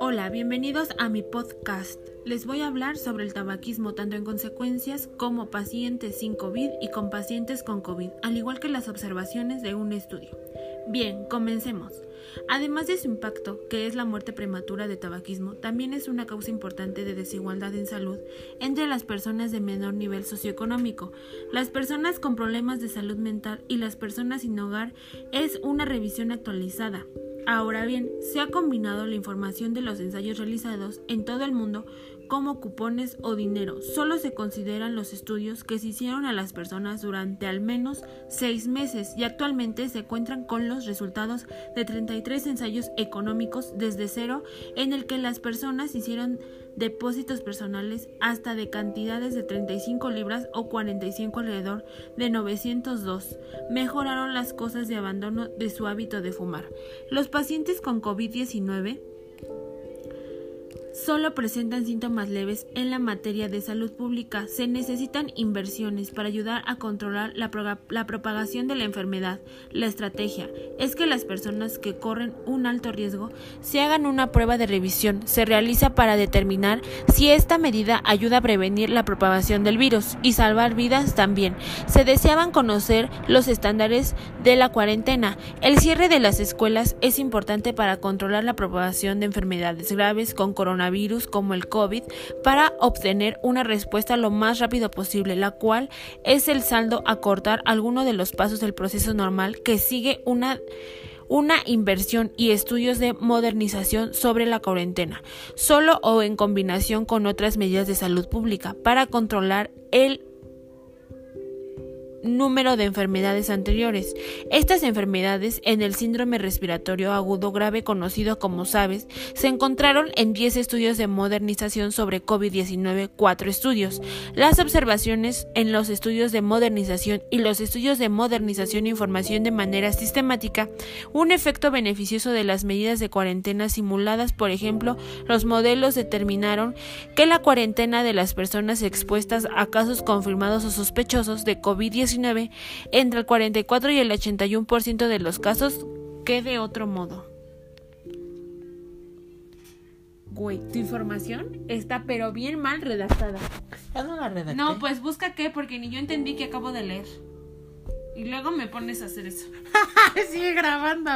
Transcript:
Hola, bienvenidos a mi podcast. Les voy a hablar sobre el tabaquismo tanto en consecuencias como pacientes sin COVID y con pacientes con COVID, al igual que las observaciones de un estudio. Bien, comencemos. Además de su impacto, que es la muerte prematura de tabaquismo, también es una causa importante de desigualdad en salud entre las personas de menor nivel socioeconómico, las personas con problemas de salud mental y las personas sin hogar es una revisión actualizada. Ahora bien, se ha combinado la información de los ensayos realizados en todo el mundo como cupones o dinero. Solo se consideran los estudios que se hicieron a las personas durante al menos seis meses y actualmente se encuentran con los resultados de 33 ensayos económicos desde cero en el que las personas hicieron depósitos personales hasta de cantidades de 35 libras o 45 alrededor de 902. Mejoraron las cosas de abandono de su hábito de fumar. Los pacientes con COVID-19 solo presentan síntomas leves en la materia de salud pública. Se necesitan inversiones para ayudar a controlar la, la, propagación de la enfermedad. La estrategia es que las personas que corren un alto riesgo se hagan una prueba de revisión. Se realiza para determinar si esta medida ayuda a prevenir la propagación del virus y salvar vidas también. Se deseaban conocer los estándares de la cuarentena. El cierre de las escuelas es importante para controlar la propagación de enfermedades graves con coronavirus virus como el COVID para obtener una respuesta lo más rápido posible, la cual es el saldo a cortar alguno de los pasos del proceso normal que sigue una una inversión y estudios de modernización sobre la cuarentena, solo o en combinación con otras medidas de salud pública para controlar el número de enfermedades anteriores. Estas enfermedades en el síndrome respiratorio agudo grave conocido como SABES se encontraron en 10 estudios de modernización sobre COVID-19, 4 estudios. Las observaciones en los estudios de modernización y los estudios de modernización e información de manera sistemática, un efecto beneficioso de las medidas de cuarentena simuladas, por ejemplo, los modelos determinaron que la cuarentena de las personas expuestas a casos confirmados o sospechosos de COVID-19 entre el 44 y el 81% de los casos que de otro modo. Güey, tu información está pero bien mal redactada. Ya no la redacté. No, pues busca qué, porque ni yo entendí que acabo de leer. Y luego me pones a hacer eso. Sigue grabando.